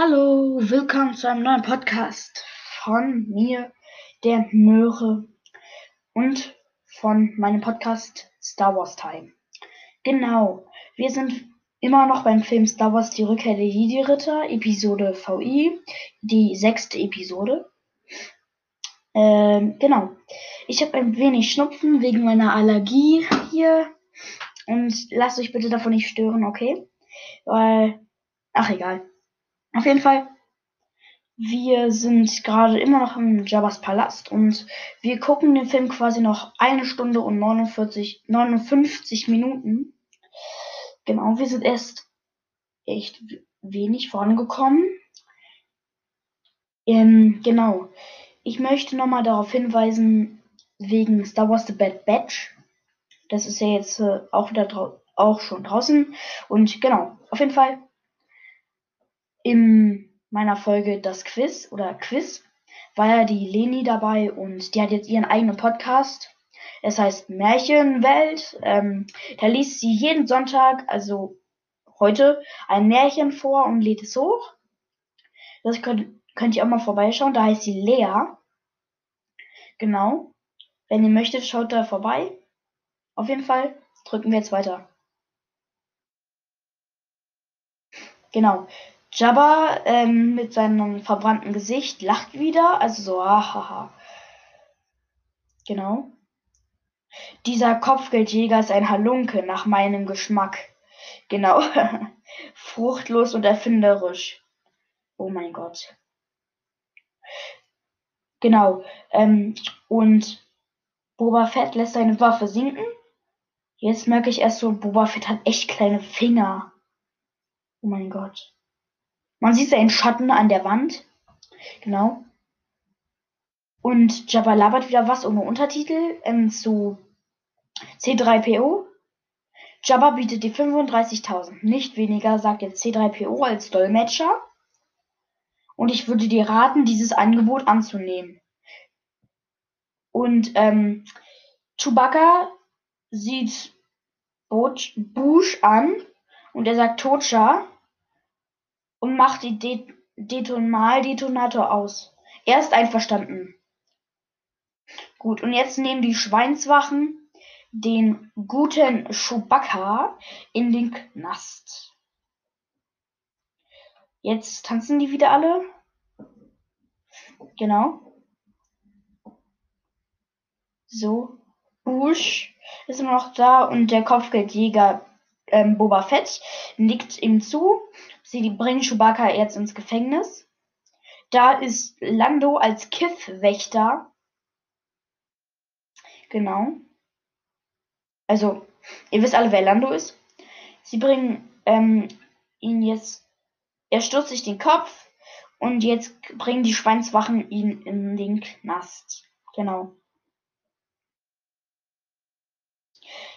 Hallo, willkommen zu einem neuen Podcast von mir, der Möhre und von meinem Podcast Star Wars Time. Genau, wir sind immer noch beim Film Star Wars Die Rückkehr der Jedi-Ritter, Episode VI, die sechste Episode. Ähm, genau, ich habe ein wenig Schnupfen wegen meiner Allergie hier und lasst euch bitte davon nicht stören, okay? Weil, ach egal. Auf jeden Fall, wir sind gerade immer noch im Jabba's Palast und wir gucken den Film quasi noch eine Stunde und 49, 59 Minuten. Genau, wir sind erst echt wenig vorangekommen. Ähm, genau. Ich möchte nochmal darauf hinweisen, wegen Star Wars The Bad Batch. Das ist ja jetzt äh, auch wieder auch schon draußen. Und genau, auf jeden Fall in meiner Folge das Quiz oder Quiz war ja die Leni dabei und die hat jetzt ihren eigenen Podcast. Es heißt Märchenwelt. Ähm, da liest sie jeden Sonntag, also heute, ein Märchen vor und lädt es hoch. Das könnt, könnt ihr auch mal vorbeischauen. Da heißt sie Lea. Genau. Wenn ihr möchtet, schaut da vorbei. Auf jeden Fall drücken wir jetzt weiter. Genau. Jabba ähm, mit seinem verbrannten Gesicht lacht wieder, also so, hahaha. Genau. Dieser Kopfgeldjäger ist ein Halunke nach meinem Geschmack. Genau. Fruchtlos und erfinderisch. Oh mein Gott. Genau. Ähm, und Boba Fett lässt seine Waffe sinken. Jetzt merke ich erst so, Boba Fett hat echt kleine Finger. Oh mein Gott. Man sieht seinen Schatten an der Wand. Genau. Und Jabba labert wieder was ohne Untertitel ähm, zu C3PO. Jabba bietet die 35.000, nicht weniger, sagt jetzt C3PO als Dolmetscher. Und ich würde dir raten, dieses Angebot anzunehmen. Und ähm, Chewbacca sieht Bush an und er sagt Tocha und macht die De Detonaldetonator aus. Er ist einverstanden. Gut, und jetzt nehmen die Schweinswachen den guten Chewbacca in den Knast. Jetzt tanzen die wieder alle. Genau. So. Bush ist immer noch da und der Kopfgeldjäger ähm, Boba Fett nickt ihm zu. Sie bringen Chewbacca jetzt ins Gefängnis. Da ist Lando als Kiff-Wächter. Genau. Also, ihr wisst alle, wer Lando ist. Sie bringen ähm, ihn jetzt. Er stürzt sich den Kopf und jetzt bringen die Schweinswachen ihn in den Knast. Genau.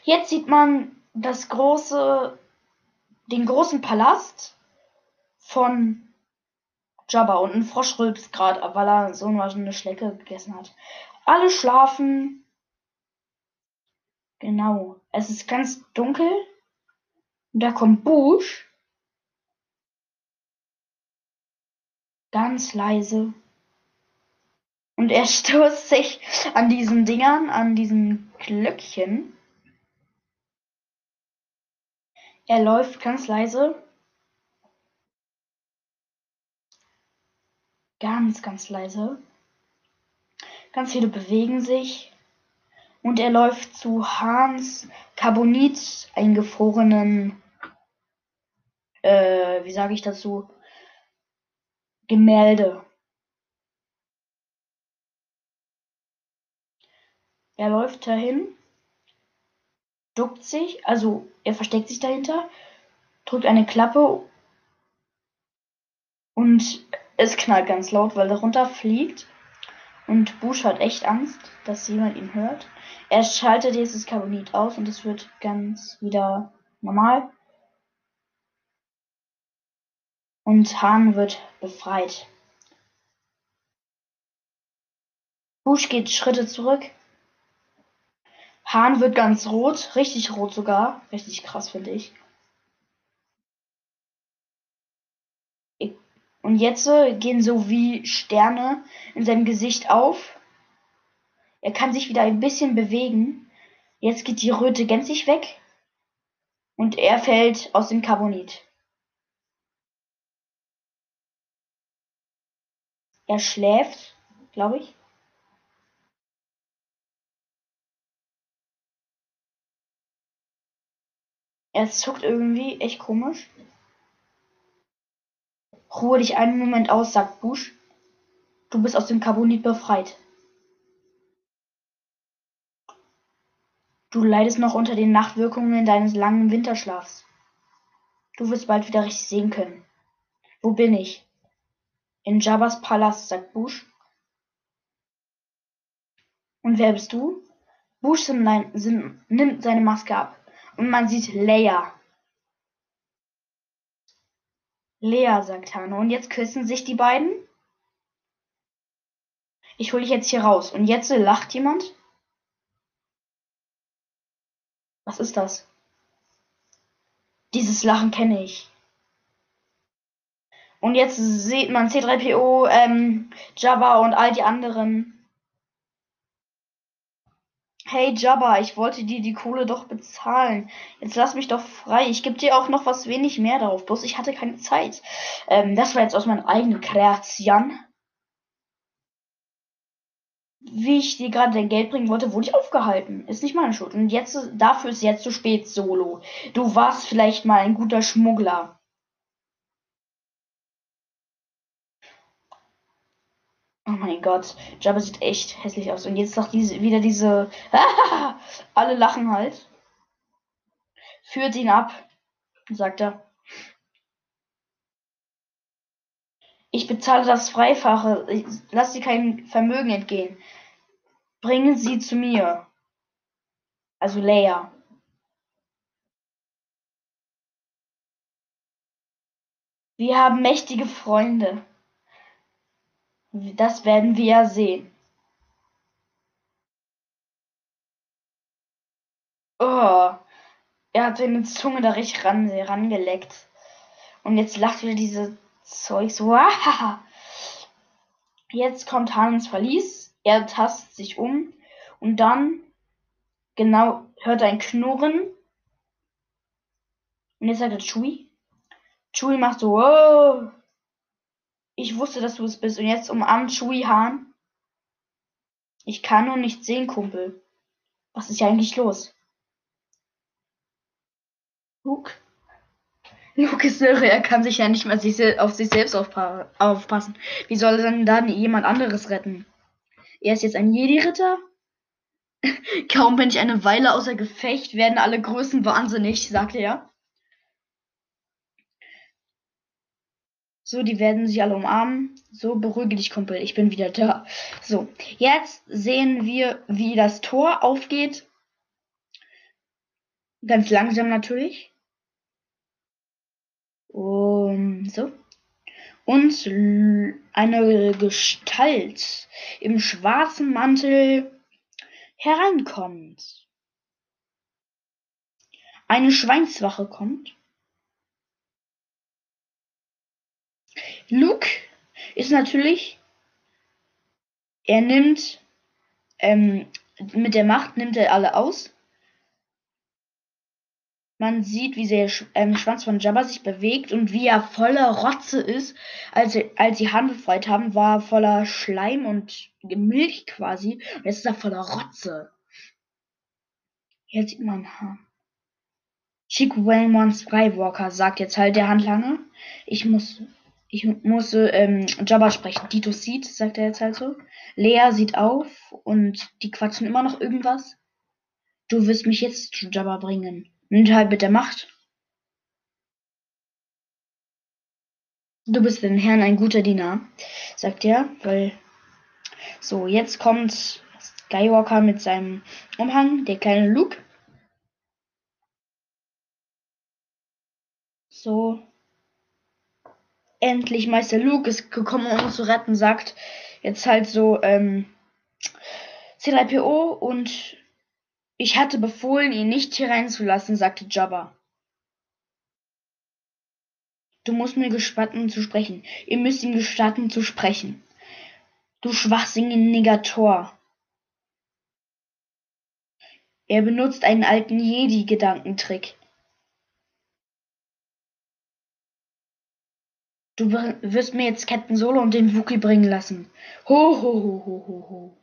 Jetzt sieht man das große, den großen Palast von Jabba und ein Frosch rülpst gerade, weil er so eine Schlecke gegessen hat. Alle schlafen. Genau. Es ist ganz dunkel. Und da kommt Bush. Ganz leise. Und er stoßt sich an diesen Dingern, an diesen Glöckchen. Er läuft ganz leise. Ganz, ganz leise. Ganz viele bewegen sich. Und er läuft zu Hans Carbonit eingefrorenen, äh, wie sage ich dazu, Gemälde. Er läuft dahin duckt sich, also er versteckt sich dahinter, drückt eine Klappe und es knallt ganz laut, weil darunter fliegt. Und Bush hat echt Angst, dass jemand ihn hört. Er schaltet jetzt das Carbonit aus und es wird ganz wieder normal. Und Hahn wird befreit. Bush geht Schritte zurück Hahn wird ganz rot, richtig rot sogar. Richtig krass, finde ich. Und jetzt äh, gehen so wie Sterne in seinem Gesicht auf. Er kann sich wieder ein bisschen bewegen. Jetzt geht die Röte gänzlich weg. Und er fällt aus dem Carbonit. Er schläft, glaube ich. Er zuckt irgendwie, echt komisch. Ruhe dich einen Moment aus, sagt Bush. Du bist aus dem Carbonit befreit. Du leidest noch unter den Nachtwirkungen deines langen Winterschlafs. Du wirst bald wieder richtig sehen können. Wo bin ich? In Jabba's Palast, sagt Bush. Und wer bist du? Bush nimmt seine Maske ab und man sieht Leia. Lea, sagt Hanno. Und jetzt küssen sich die beiden. Ich hole dich jetzt hier raus. Und jetzt lacht jemand. Was ist das? Dieses Lachen kenne ich. Und jetzt sieht man C3PO, ähm, Jabba und all die anderen. Hey Jabba, ich wollte dir die Kohle doch bezahlen. Jetzt lass mich doch frei. Ich gebe dir auch noch was wenig mehr darauf. Bloß ich hatte keine Zeit. Ähm, das war jetzt aus meiner eigenen Kreation wie ich dir gerade dein Geld bringen wollte, wurde ich aufgehalten. Ist nicht meine Schuld. Und jetzt, dafür ist jetzt zu spät, Solo. Du warst vielleicht mal ein guter Schmuggler. Mein Gott, Jabba sieht echt hässlich aus. Und jetzt noch diese, wieder diese. Alle lachen halt. Führt ihn ab, sagt er. Ich bezahle das Freifache. Ich lass dir kein Vermögen entgehen. Bringen sie zu mir. Also Leia. Wir haben mächtige Freunde. Das werden wir ja sehen. Oh, er hat seine Zunge da richtig ran, rangeleckt. Und jetzt lacht wieder diese Zeugs. Wow. Jetzt kommt Hans Verlies. Er tastet sich um und dann genau hört ein Knurren. Und jetzt sagt er Chui. Chui macht so, oh, ich wusste, dass du es bist. Und jetzt umarmt Chui Hahn. Ich kann nur nicht sehen, Kumpel. Was ist ja eigentlich los? Luke? Luke ist irre, er kann sich ja nicht mal auf sich selbst aufpassen. Wie soll er denn dann jemand anderes retten? Er ist jetzt ein Jedi-Ritter? Kaum bin ich eine Weile außer Gefecht, werden alle Größen wahnsinnig, sagte er. So, die werden sich alle umarmen. So, beruhige dich, Kumpel, ich bin wieder da. So, jetzt sehen wir, wie das Tor aufgeht. Ganz langsam natürlich. Um, so. Und eine Gestalt im schwarzen Mantel hereinkommt. Eine Schweinswache kommt. Luke ist natürlich, er nimmt, ähm, mit der Macht nimmt er alle aus man sieht, wie der ähm, Schwanz von Jabba sich bewegt und wie er voller Rotze ist. Als, als sie Hand befreit haben, war er voller Schleim und Milch quasi. Und jetzt ist er voller Rotze. Hier sieht man ha. Chick Wayne Skywalker, sagt jetzt halt der Handlanger. Ich muss, ich muss ähm, Jabba sprechen. Dito sieht, sagt er jetzt halt so. Lea sieht auf und die quatschen immer noch irgendwas. Du wirst mich jetzt zu Jabba bringen. Nimmt halt mit der Macht. Du bist dem Herrn ein guter Diener, sagt er, weil. So, jetzt kommt Skywalker mit seinem Umhang, der kleine Luke. So. Endlich Meister Luke ist gekommen, um uns zu retten, sagt jetzt halt so, ähm, C3PO und ich hatte befohlen, ihn nicht hier reinzulassen, sagte Jabba. Du musst mir gestatten zu sprechen. Ihr müsst ihm gestatten zu sprechen. Du schwachsinniger Tor. Er benutzt einen alten Jedi-Gedankentrick. Du wirst mir jetzt Captain Solo und den Wookie bringen lassen. Ho, ho, ho, ho, ho, ho.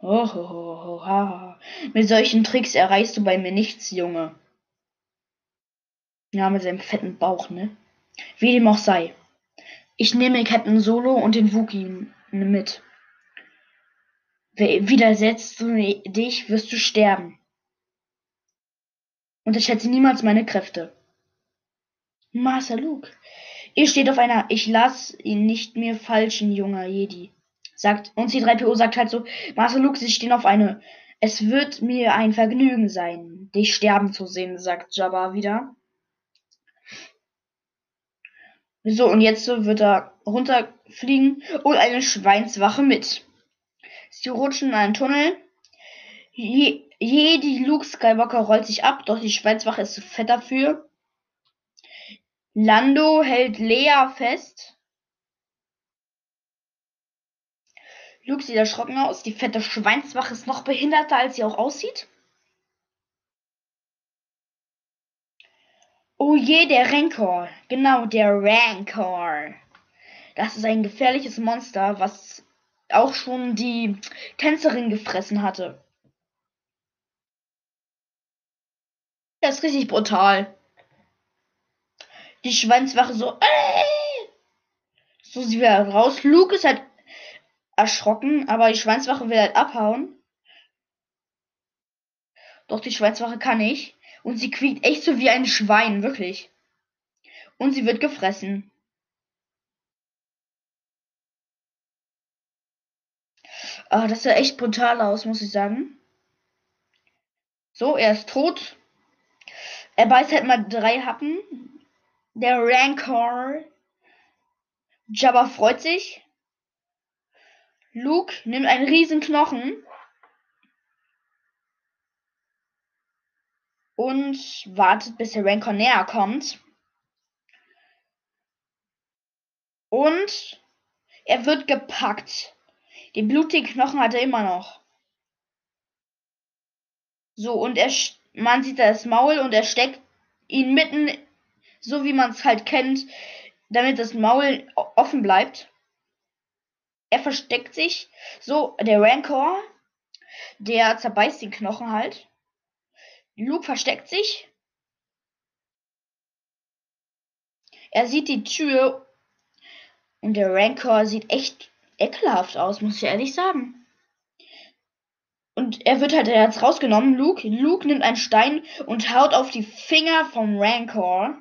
Ho, ho, ho, ho, ha. Mit solchen Tricks erreichst du bei mir nichts, Junge. Ja, mit seinem fetten Bauch, ne? Wie dem auch sei. Ich nehme Captain Solo und den Wookie mit. Widersetzt du dich, wirst du sterben. Unterschätze niemals meine Kräfte. Master Luke. Ihr steht auf einer Ich lass ihn nicht mehr falschen, junger Jedi. Sagt, und C3PO sagt halt so, Master Luke, sie stehen auf eine Es wird mir ein Vergnügen sein, dich sterben zu sehen, sagt Jabba wieder. So, und jetzt wird er runterfliegen und eine Schweinswache mit. Sie rutschen in einen Tunnel. Je, Jedi Luke Skywalker rollt sich ab, doch die Schweinswache ist zu fett dafür. Lando hält Lea fest. Luke sieht erschrocken aus. Die fette Schweinswache ist noch behinderter, als sie auch aussieht. Oh je, der Rancor. Genau, der Rancor. Das ist ein gefährliches Monster, was auch schon die Tänzerin gefressen hatte. Das ist richtig brutal. Die Schweinswache so, äh, so sie will raus. Luke ist halt erschrocken, aber die Schweinswache will halt abhauen. Doch die Schweinswache kann nicht. Und sie quiekt echt so wie ein Schwein, wirklich. Und sie wird gefressen. Ah, das sah echt brutal aus, muss ich sagen. So, er ist tot. Er beißt halt mal drei Happen. Der Rancor. Jabba freut sich. Luke nimmt einen riesen Knochen. Und wartet, bis der Rancor näher kommt. Und er wird gepackt. Den blutigen Knochen hat er immer noch. So, und er, man sieht das Maul und er steckt ihn mitten so wie man es halt kennt, damit das Maul offen bleibt. Er versteckt sich. So, der Rancor, der zerbeißt den Knochen halt. Luke versteckt sich. Er sieht die Tür und der Rancor sieht echt ekelhaft aus, muss ich ehrlich sagen. Und er wird halt jetzt rausgenommen, Luke. Luke nimmt einen Stein und haut auf die Finger vom Rancor.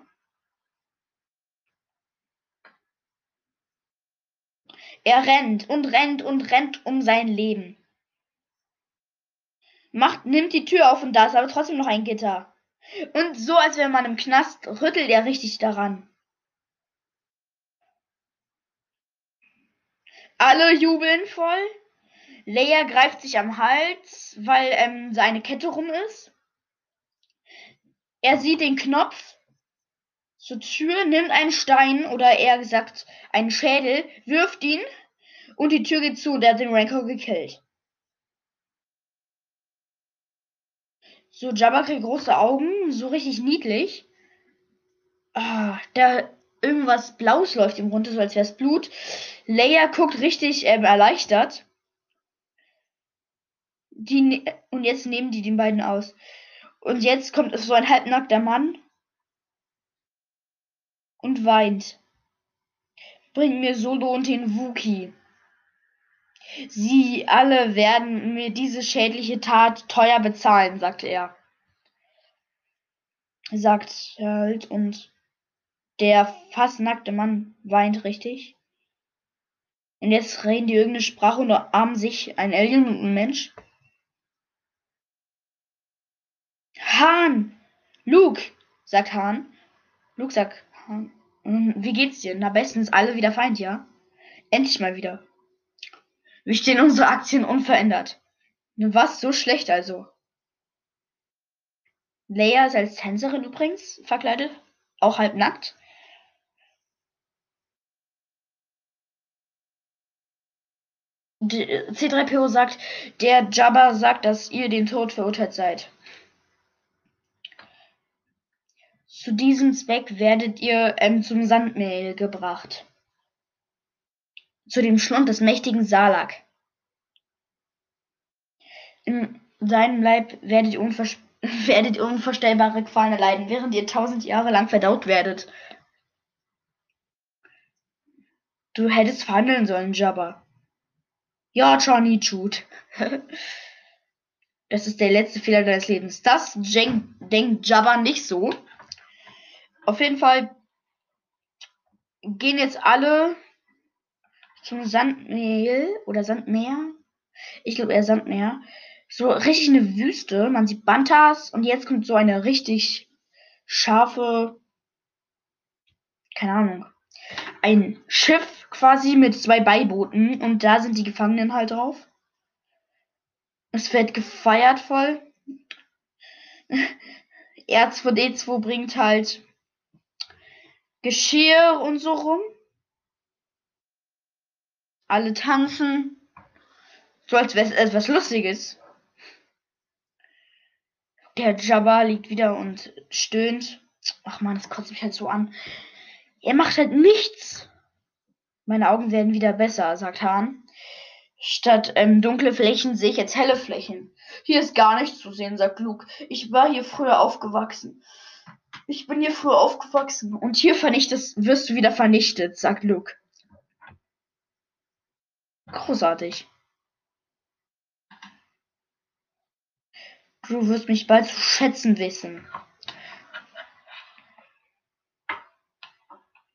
Er rennt und rennt und rennt um sein Leben. Macht, nimmt die Tür auf und da ist aber trotzdem noch ein Gitter. Und so, als wäre man im Knast, rüttelt er richtig daran. Alle jubeln voll. Leia greift sich am Hals, weil ähm, seine Kette rum ist. Er sieht den Knopf Tür, nimmt einen Stein oder eher gesagt einen Schädel, wirft ihn und die Tür geht zu und er hat den Rancor gekillt. So, Jabba kriegt große Augen, so richtig niedlich. Ah, da irgendwas Blaues läuft ihm runter, so als wäre es Blut. Leia guckt richtig ähm, erleichtert. Die, ne-, und jetzt nehmen die den beiden aus. Und jetzt kommt so ein halbnackter Mann und weint. Bring mir Solo und den Wookie. Sie alle werden mir diese schädliche Tat teuer bezahlen, sagte er. Sagt halt und der fast nackte Mann weint richtig. Und jetzt reden die irgendeine Sprache und umarmen sich ein Alien und ein Mensch. Hahn! Luke! sagt Hahn. Luke sagt, wie geht's dir? Na bestens, alle wieder Feind, ja? Endlich mal wieder. Wir stehen unsere Aktien unverändert? Nun was, so schlecht also. Leia ist als Tänzerin übrigens verkleidet, auch halb nackt. Äh, C3PO sagt, der Jabba sagt, dass ihr den Tod verurteilt seid. Zu diesem Zweck werdet ihr ähm, zum Sandmehl gebracht. Zu dem Schlund des mächtigen Salak. In seinem Leib werdet ihr, werdet ihr unvorstellbare Qualen erleiden, während ihr tausend Jahre lang verdaut werdet. Du hättest verhandeln sollen, Jabba. Ja, Johnny Jude. das ist der letzte Fehler deines Lebens. Das denkt Jabba nicht so. Auf jeden Fall gehen jetzt alle zum Sandmeer oder Sandmeer. Ich glaube eher Sandmeer. So richtig eine Wüste. Man sieht Bantas und jetzt kommt so eine richtig scharfe, keine Ahnung, ein Schiff quasi mit zwei Beibooten und da sind die Gefangenen halt drauf. Es wird gefeiert voll. R2D2 bringt halt Geschirr und so rum. Alle tanzen. So als wäre es etwas Lustiges. Der Jabba liegt wieder und stöhnt. Ach man, das kotzt mich halt so an. Er macht halt nichts. Meine Augen werden wieder besser, sagt Hahn. Statt ähm, dunkle Flächen sehe ich jetzt helle Flächen. Hier ist gar nichts zu sehen, sagt Luke. Ich war hier früher aufgewachsen. Ich bin hier früher aufgewachsen und hier vernichtest, wirst du wieder vernichtet, sagt Luke. Großartig. Du wirst mich bald zu schätzen wissen.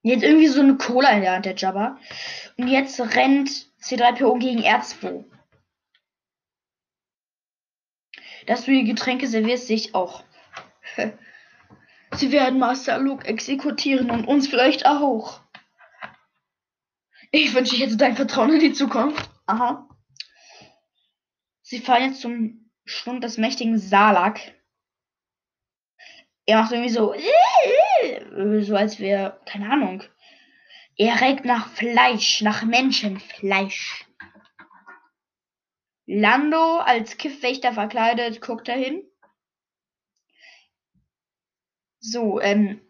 Jetzt irgendwie so eine Cola in der Hand, der Jabba. Und jetzt rennt C3PO gegen R2. Dass du die Getränke servierst, sehe ich auch. Sie werden Master Luke exekutieren und uns vielleicht auch. Ich wünsche, hätte dein Vertrauen in die Zukunft. Aha. Sie fahren jetzt zum Schlund des mächtigen Salak. Er macht irgendwie so, so als wäre, keine Ahnung. Er regt nach Fleisch, nach Menschenfleisch. Lando als Kiffwächter verkleidet guckt dahin. So, ähm,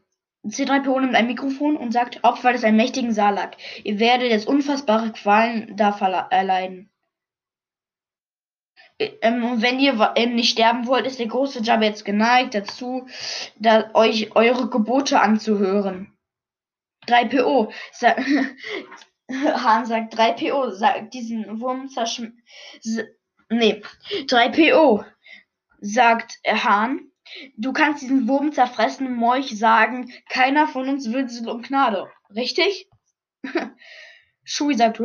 C3PO nimmt ein Mikrofon und sagt, Opfer des einen mächtigen Salak. Ihr werdet jetzt unfassbare Qualen da erleiden. Ähm, und wenn ihr ähm, nicht sterben wollt, ist der große Jabba jetzt geneigt dazu, da, euch eure Gebote anzuhören. 3PO. Sa Han sagt 3PO, sagt diesen Wurm zerschm... Nee, 3PO, sagt Hahn. Du kannst diesen Wurm zerfressen, Molch sagen, keiner von uns will sie um Gnade. Richtig? Shui sagt.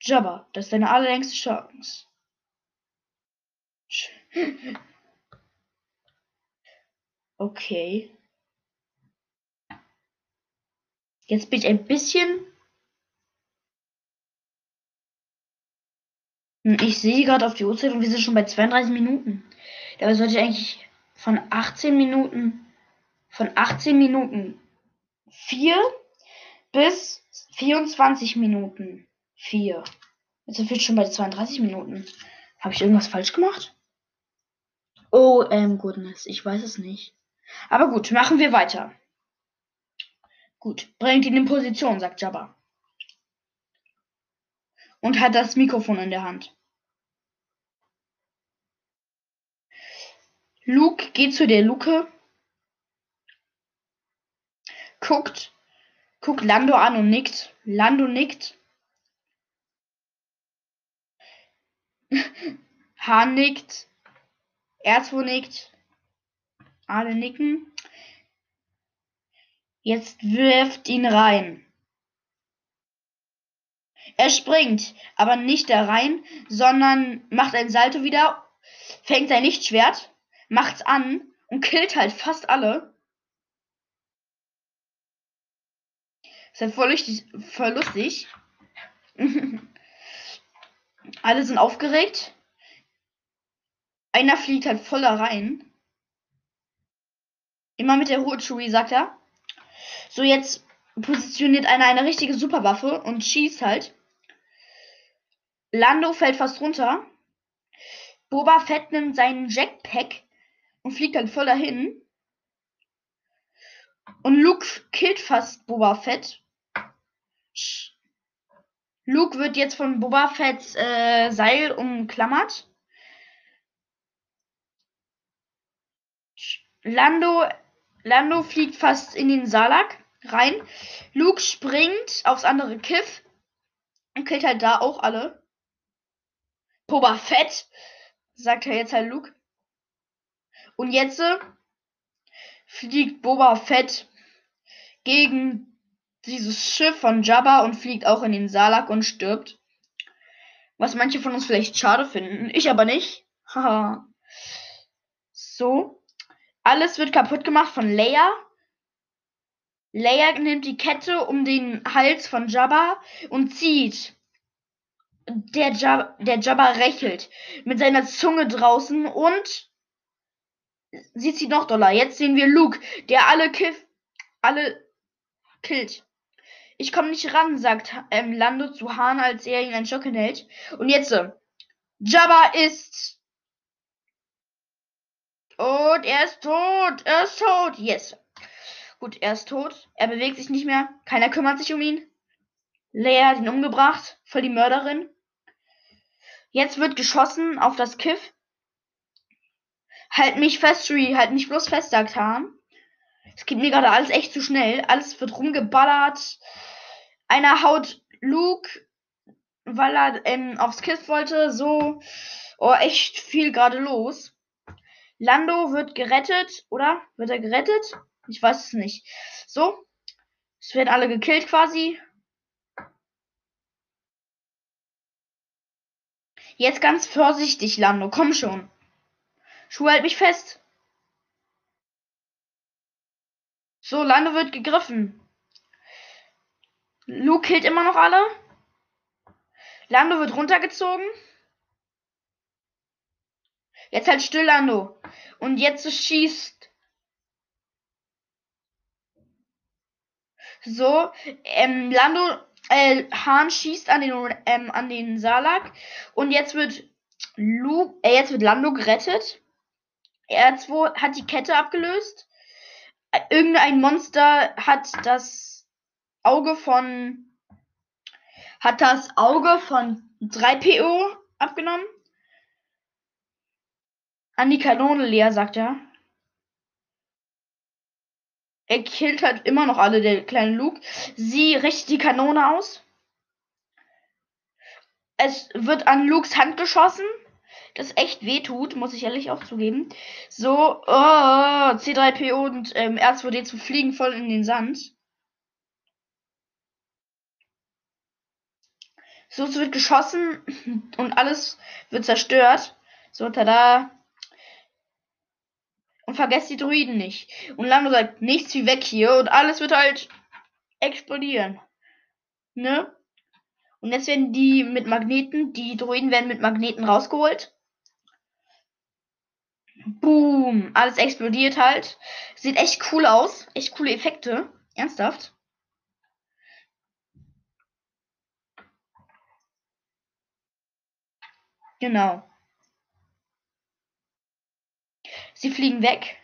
Jabba, das ist deine allerlängste Chance. Okay. Jetzt bin ich ein bisschen ich sehe gerade auf die Uhrzeit und wir sind schon bei 32 Minuten. Dabei sollte ich eigentlich von 18 Minuten, von 18 Minuten 4 bis 24 Minuten 4. Jetzt sind wir schon bei 32 Minuten. Habe ich irgendwas falsch gemacht? Oh, ähm, goodness, ich weiß es nicht. Aber gut, machen wir weiter. Gut, bringt ihn in Position, sagt Jabba und hat das Mikrofon in der Hand. Luke geht zu der Luke, guckt, guckt Lando an und nickt. Lando nickt. Hahn nickt. R2 nickt. Alle nicken. Jetzt wirft ihn rein. Er springt, aber nicht da rein, sondern macht ein Salto wieder, fängt sein Lichtschwert, macht's an und killt halt fast alle. Ist halt voll lustig. Voll lustig. alle sind aufgeregt. Einer fliegt halt voller rein. Immer mit der Ruhe, Chewie, sagt er. So, jetzt positioniert einer eine richtige Superwaffe und schießt halt. Lando fällt fast runter. Boba Fett nimmt seinen Jetpack und fliegt dann voll dahin. Und Luke killt fast Boba Fett. Luke wird jetzt von Boba Fetts äh, Seil umklammert. Lando, Lando fliegt fast in den Salak rein. Luke springt aufs andere Kiff und killt halt da auch alle. Boba Fett, sagt er jetzt halt Luke. Und jetzt äh, fliegt Boba Fett gegen dieses Schiff von Jabba und fliegt auch in den Salak und stirbt. Was manche von uns vielleicht schade finden. Ich aber nicht. Haha. so. Alles wird kaputt gemacht von Leia. Leia nimmt die Kette um den Hals von Jabba und zieht. Der Jabba, der Jabba rächelt mit seiner Zunge draußen und sie zieht noch doller. Jetzt sehen wir Luke, der alle Kiff, alle killt. Ich komme nicht ran, sagt ähm, Lando zu Han, als er ihn ein Schocken hält. Und jetzt, Jabba ist. Und er ist tot. Er ist tot. Yes. Gut, er ist tot. Er bewegt sich nicht mehr. Keiner kümmert sich um ihn. Leia hat ihn umgebracht. Voll die Mörderin. Jetzt wird geschossen auf das Kiff. Halt mich fest, Shree. Halt mich bloß fest, sagt Han. Es geht mir gerade alles echt zu schnell. Alles wird rumgeballert. Einer haut Luke, weil er ähm, aufs Kiss wollte. So, oh, echt viel gerade los. Lando wird gerettet, oder? Wird er gerettet? Ich weiß es nicht. So. Es werden alle gekillt quasi. Jetzt ganz vorsichtig, Lando. Komm schon. Schuh halt mich fest. So, Lando wird gegriffen. Luke killt immer noch alle. Lando wird runtergezogen. Jetzt halt still, Lando. Und jetzt schießt. So, ähm, Lando, äh, Hahn schießt an den, ähm, an den Salak. Und jetzt wird Luke, äh, jetzt wird Lando gerettet. R2 hat die Kette abgelöst. Irgendein Monster hat das Auge von hat das Auge von 3PO abgenommen. An die Kanone leer, sagt er. Er killt halt immer noch alle, der kleine Luke. Sie richtet die Kanone aus. Es wird an Lukes Hand geschossen. Das echt weh tut, muss ich ehrlich auch zugeben. So, oh, C3PO und ähm, R2D2 fliegen voll in den Sand. So, es wird geschossen und alles wird zerstört. So, tada. Und vergesst die Druiden nicht. Und Lando sagt, nichts wie weg hier. Und alles wird halt explodieren. Ne? Und jetzt werden die mit Magneten, die Druiden werden mit Magneten rausgeholt. Boom. Alles explodiert halt. Sieht echt cool aus. Echt coole Effekte. Ernsthaft. Genau. Sie fliegen weg.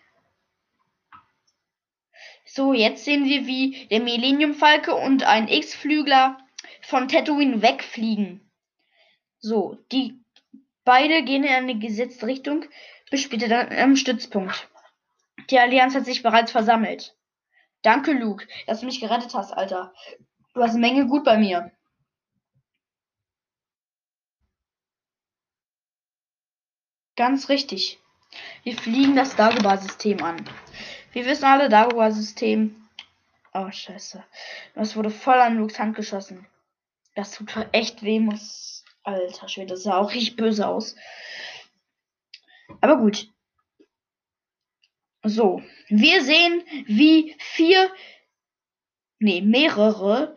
So, jetzt sehen wir, wie der Millennium Falke und ein X-Flügler von Tatooine wegfliegen. So, die beide gehen in eine gesetzte Richtung, bis später dann am Stützpunkt. Die Allianz hat sich bereits versammelt. Danke, Luke, dass du mich gerettet hast, Alter. Du hast eine Menge gut bei mir. Ganz richtig. Wir fliegen das Dagobah-System an. Wir wissen alle, Dagobah-System. Oh, scheiße. Das wurde voll an Lukes Hand geschossen. Das tut echt weh, muss. Alter Schwede, das sah auch richtig böse aus. Aber gut. So. Wir sehen, wie vier. Nee, mehrere.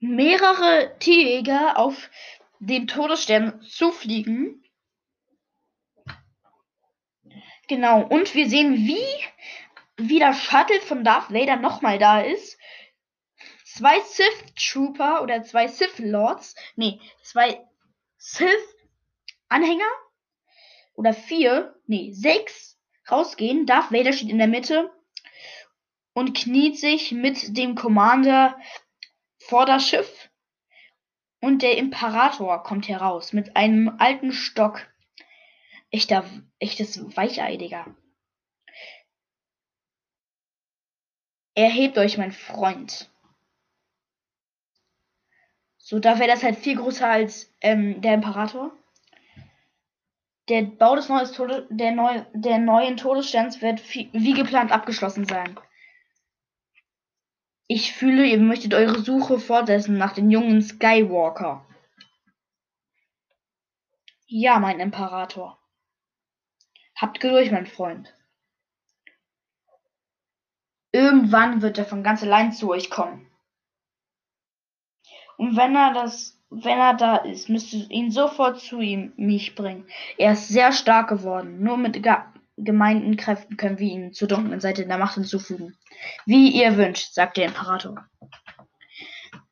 Mehrere Tierjäger auf den Todesstern zufliegen Genau, und wir sehen, wie, wie das Shuttle von Darth Vader nochmal da ist. zwei Sith Trooper oder zwei Sith Lords, nee, zwei Sith Anhänger oder vier, nee, sechs rausgehen. Darth Vader steht in der Mitte und kniet sich mit dem Commander vor das Schiff. Und der Imperator kommt heraus mit einem alten Stock. Echter, echtes Weichei, Digga. Erhebt euch, mein Freund. So, da wäre das halt viel größer als ähm, der Imperator. Der Bau des neues Tode der, neu der neuen Todessterns wird wie geplant abgeschlossen sein. Ich fühle, ihr möchtet eure Suche fortsetzen nach den jungen Skywalker. Ja, mein Imperator. Habt Geduld, mein Freund. Irgendwann wird er von ganz allein zu euch kommen. Und wenn er das, wenn er da ist, müsst ihr ihn sofort zu ihm mich bringen. Er ist sehr stark geworden. Nur mit gemeinten Kräften können wir ihn zur dunklen Seite der Macht hinzufügen. Wie ihr wünscht, sagt der Imperator.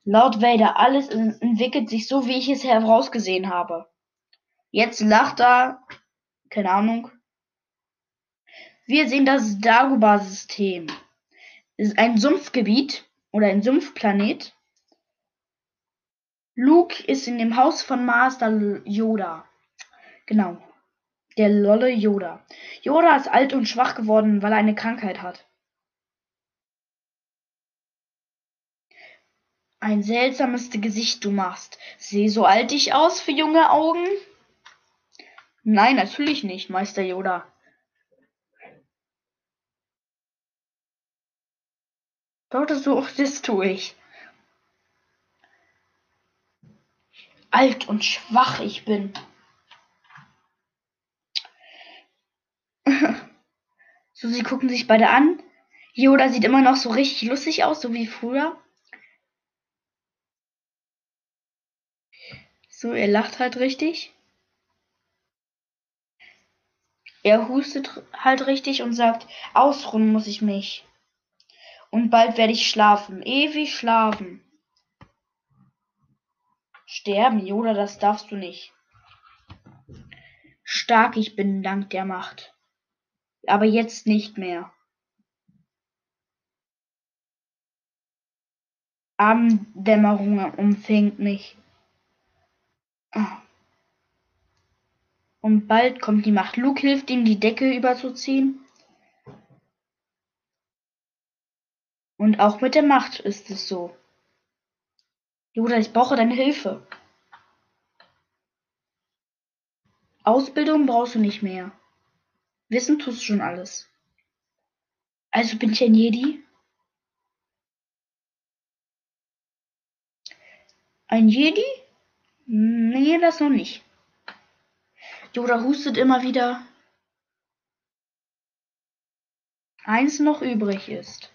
Laut Vader, alles entwickelt sich so, wie ich es herausgesehen habe. Jetzt lacht er. Keine Ahnung. Wir sehen das Dagobah-System. Es ist ein Sumpfgebiet oder ein Sumpfplanet. Luke ist in dem Haus von Master Yoda. Genau. Der Lolle Yoda. Yoda ist alt und schwach geworden, weil er eine Krankheit hat. Ein seltsames Gesicht du machst. Seh so alt ich aus für junge Augen? Nein, natürlich nicht, Meister Yoda. Doch, so, das tue ich. Alt und schwach ich bin. so, sie gucken sich beide an. Yoda sieht immer noch so richtig lustig aus, so wie früher. So, er lacht halt richtig. Er hustet halt richtig und sagt, ausruhen muss ich mich. Und bald werde ich schlafen, ewig schlafen. Sterben, Yoda, das darfst du nicht. Stark ich bin dank der Macht aber jetzt nicht mehr. Abenddämmerung umfängt mich. Und bald kommt die Macht. Luke hilft ihm, die Decke überzuziehen. Und auch mit der Macht ist es so. Yoda, ich brauche deine Hilfe. Ausbildung brauchst du nicht mehr. Wissen tust du schon alles. Also bin ich ein Jedi? Ein Jedi? Nee, das noch nicht. Yoda hustet immer wieder. Eins noch übrig ist.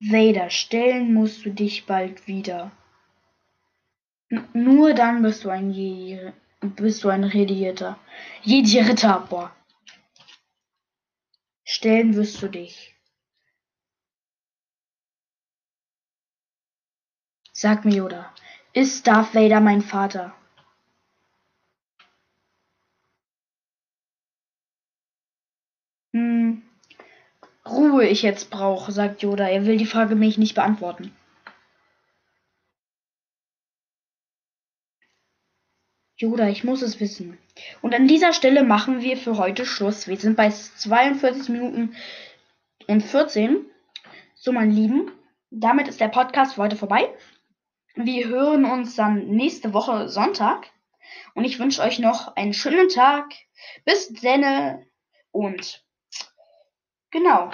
Vader, stellen musst du dich bald wieder. N nur dann bist du ein Jedi. Bist du ein Redierter. Jedi-Ritter, boah. Stellen wirst du dich. Sag mir, Yoda, ist Darth Vader mein Vater? Hm, Ruhe ich jetzt brauche, sagt Yoda. Er will die Frage mich nicht beantworten. Yoda, ich muss es wissen. Und an dieser Stelle machen wir für heute Schluss. Wir sind bei 42 Minuten und 14. So, mein Lieben, damit ist der Podcast für heute vorbei. Wir hören uns dann nächste Woche Sonntag. Und ich wünsche euch noch einen schönen Tag. Bis denne und genau.